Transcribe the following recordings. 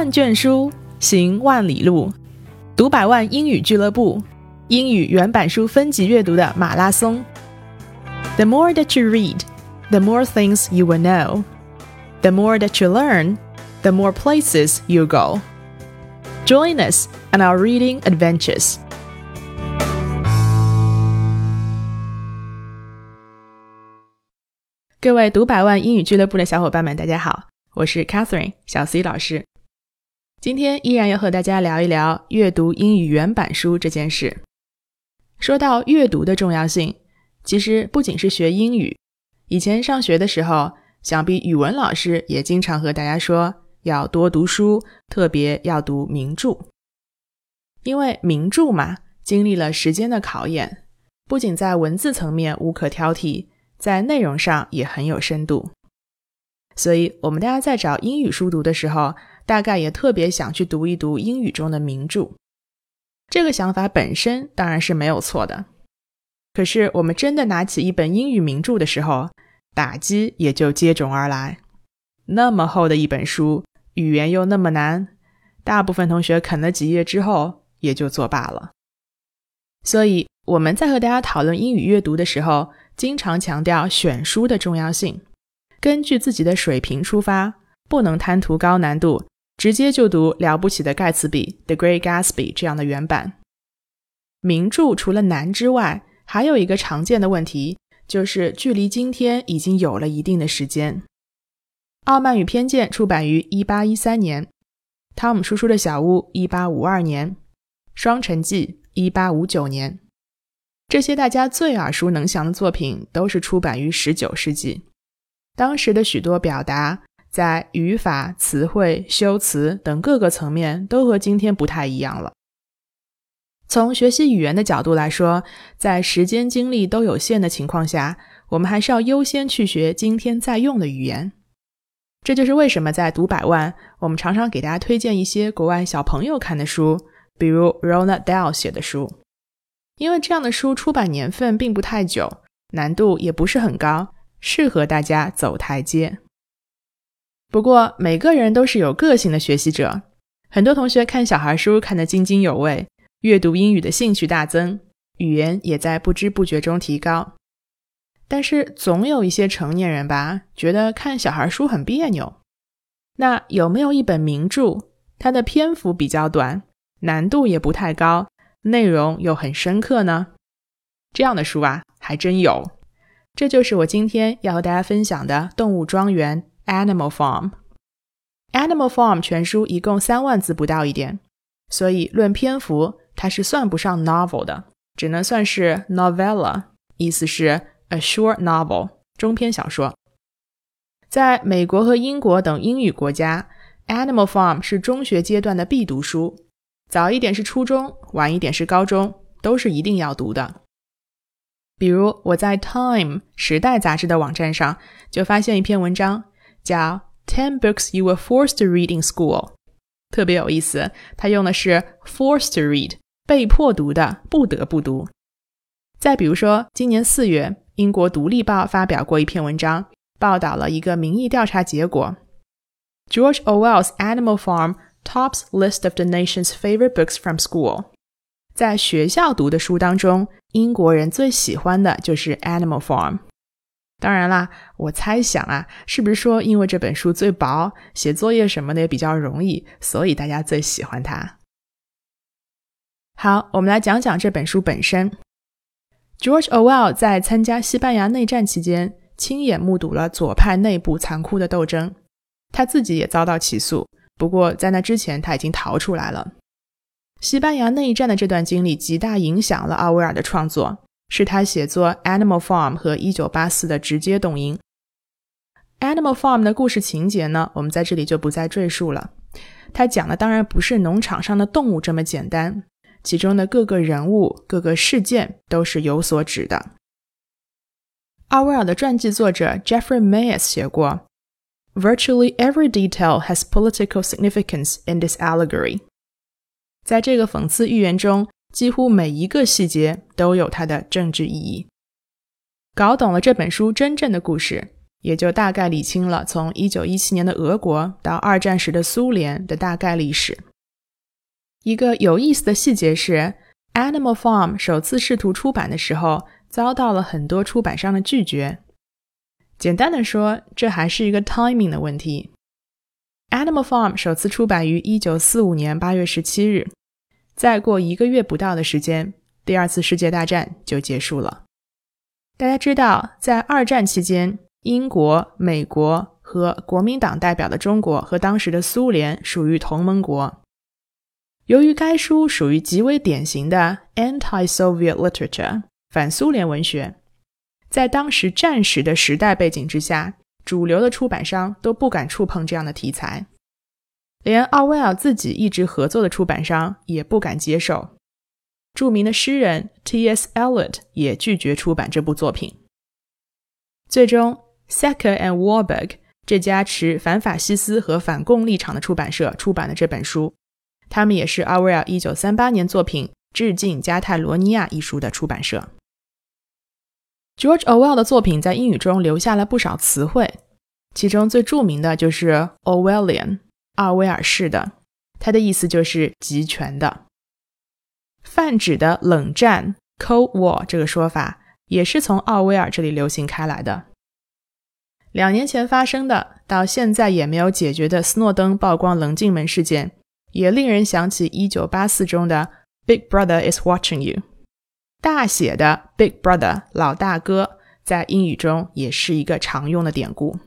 万卷书，行万里路。读百万英语俱乐部，英语原版书分级阅读的马拉松。The more that you read, the more things you will know. The more that you learn, the more places you go. Join us on our reading adventures. 各位读百万英语俱乐部的小伙伴们，大家好，我是 Catherine 小 C 老师。今天依然要和大家聊一聊阅读英语原版书这件事。说到阅读的重要性，其实不仅是学英语，以前上学的时候，想必语文老师也经常和大家说要多读书，特别要读名著。因为名著嘛，经历了时间的考验，不仅在文字层面无可挑剔，在内容上也很有深度。所以，我们大家在找英语书读的时候，大概也特别想去读一读英语中的名著，这个想法本身当然是没有错的。可是我们真的拿起一本英语名著的时候，打击也就接踵而来。那么厚的一本书，语言又那么难，大部分同学啃了几页之后也就作罢了。所以我们在和大家讨论英语阅读的时候，经常强调选书的重要性，根据自己的水平出发，不能贪图高难度。直接就读《了不起的盖茨比》（The Great Gatsby） 这样的原版名著，除了难之外，还有一个常见的问题，就是距离今天已经有了一定的时间。《傲慢与偏见》出版于一八一三年，《汤姆叔叔的小屋》一八五二年，《双城记》一八五九年，这些大家最耳熟能详的作品都是出版于十九世纪，当时的许多表达。在语法、词汇、修辞等各个层面都和今天不太一样了。从学习语言的角度来说，在时间精力都有限的情况下，我们还是要优先去学今天在用的语言。这就是为什么在读百万，我们常常给大家推荐一些国外小朋友看的书，比如 Ronald Dell 写的书，因为这样的书出版年份并不太久，难度也不是很高，适合大家走台阶。不过，每个人都是有个性的学习者。很多同学看小孩书看得津津有味，阅读英语的兴趣大增，语言也在不知不觉中提高。但是，总有一些成年人吧，觉得看小孩书很别扭。那有没有一本名著，它的篇幅比较短，难度也不太高，内容又很深刻呢？这样的书啊，还真有。这就是我今天要和大家分享的《动物庄园》。Animal Farm，《Animal Farm》全书一共三万字不到一点，所以论篇幅，它是算不上 novel 的，只能算是 novella，意思是 a short novel，中篇小说。在美国和英国等英语国家，《Animal Farm》是中学阶段的必读书，早一点是初中，晚一点是高中，都是一定要读的。比如我在《Time》时代杂志的网站上就发现一篇文章。叫 Ten books you were forced to read in school，特别有意思。他用的是 forced to read，被迫读的，不得不读。再比如说，今年四月，英国《独立报》发表过一篇文章，报道了一个民意调查结果：George Orwell's Animal Farm tops list of the nation's favorite books from school。在学校读的书当中，英国人最喜欢的就是《Animal Farm》。当然啦，我猜想啊，是不是说因为这本书最薄，写作业什么的也比较容易，所以大家最喜欢它？好，我们来讲讲这本书本身。George Orwell 在参加西班牙内战期间，亲眼目睹了左派内部残酷的斗争，他自己也遭到起诉，不过在那之前他已经逃出来了。西班牙内战的这段经历极大影响了奥威尔的创作。是他写作《Animal Farm》和《一九八四》的直接动因。《Animal Farm》的故事情节呢，我们在这里就不再赘述了。它讲的当然不是农场上的动物这么简单，其中的各个人物、各个事件都是有所指的。奥威尔的传记作者 Jeffrey Mayes 写过：“Virtually every detail has political significance in this allegory。”在这个讽刺寓言中。几乎每一个细节都有它的政治意义。搞懂了这本书真正的故事，也就大概理清了从1917年的俄国到二战时的苏联的大概历史。一个有意思的细节是，《Animal Farm》首次试图出版的时候，遭到了很多出版商的拒绝。简单的说，这还是一个 timing 的问题。《Animal Farm》首次出版于1945年8月17日，再过一个月不到的时间，第二次世界大战就结束了。大家知道，在二战期间，英国、美国和国民党代表的中国和当时的苏联属于同盟国。由于该书属于极为典型的 anti-Soviet literature 反苏联文学，在当时战时的时代背景之下，主流的出版商都不敢触碰这样的题材，连奥威尔自己一直合作的出版商也不敢接受。著名的诗人 T.S. Eliot 也拒绝出版这部作品。最终，Sacker and Warburg 这家持反法西斯和反共立场的出版社出版了这本书。他们也是奥威尔1938年作品《致敬加泰罗尼亚》一书的出版社。George Orwell 的作品在英语中留下了不少词汇，其中最著名的就是 Orwellian，奥威尔式的，它的意思就是集权的。泛指的冷战 （Cold War） 这个说法也是从奥威尔这里流行开来的。两年前发生的，到现在也没有解决的斯诺登曝光棱镜门事件。也令人想起1984中的 “Big Brother is watching you”，大写的 “Big Brother” 老大哥，在英语中也是一个常用的典故。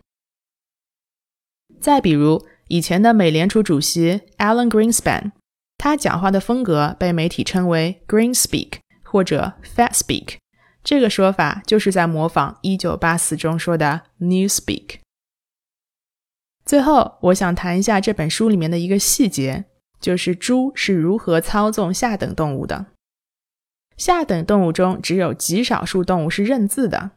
再比如，以前的美联储主席 Alan Greenspan，他讲话的风格被媒体称为 “Green Speak” 或者 “Fat Speak”，这个说法就是在模仿1984中说的 “New Speak”。最后，我想谈一下这本书里面的一个细节。就是猪是如何操纵下等动物的。下等动物中只有极少数动物是认字的。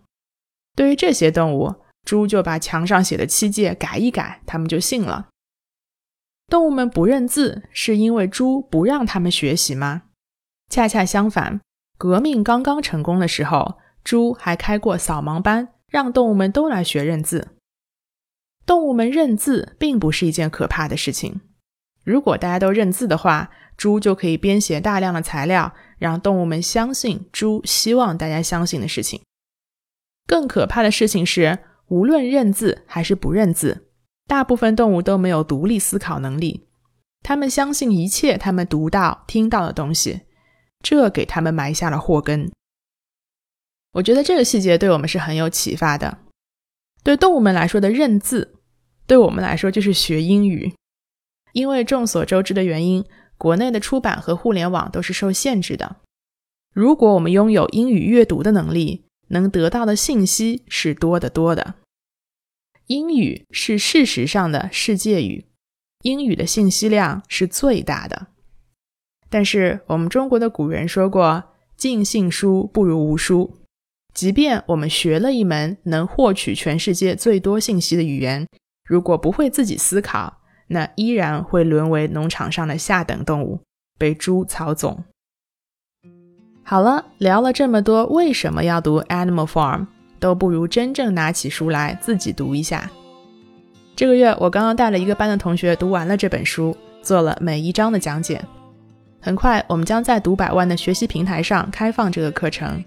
对于这些动物，猪就把墙上写的七戒改一改，他们就信了。动物们不认字，是因为猪不让他们学习吗？恰恰相反，革命刚刚成功的时候，猪还开过扫盲班，让动物们都来学认字。动物们认字并不是一件可怕的事情。如果大家都认字的话，猪就可以编写大量的材料，让动物们相信猪希望大家相信的事情。更可怕的事情是，无论认字还是不认字，大部分动物都没有独立思考能力。他们相信一切他们读到、听到的东西，这给他们埋下了祸根。我觉得这个细节对我们是很有启发的。对动物们来说的认字，对我们来说就是学英语。因为众所周知的原因，国内的出版和互联网都是受限制的。如果我们拥有英语阅读的能力，能得到的信息是多得多的。英语是事实上的世界语，英语的信息量是最大的。但是我们中国的古人说过：“尽信书不如无书。”即便我们学了一门能获取全世界最多信息的语言，如果不会自己思考，那依然会沦为农场上的下等动物，被猪操纵。好了，聊了这么多，为什么要读《Animal Farm》，都不如真正拿起书来自己读一下。这个月我刚刚带了一个班的同学读完了这本书，做了每一章的讲解。很快，我们将在读百万的学习平台上开放这个课程。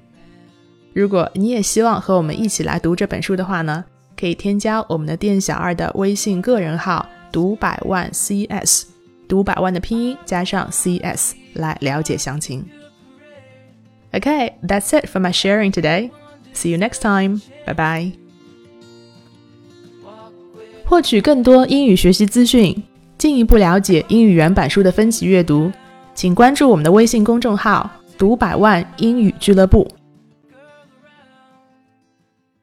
如果你也希望和我们一起来读这本书的话呢，可以添加我们的店小二的微信个人号。读百万 CS，读百万的拼音加上 CS 来了解详情。OK，that's it for my sharing today. See you next time. Bye bye. 获取更多英语学习资讯，进一步了解英语原版书的分级阅读，请关注我们的微信公众号“读百万英语俱乐部”。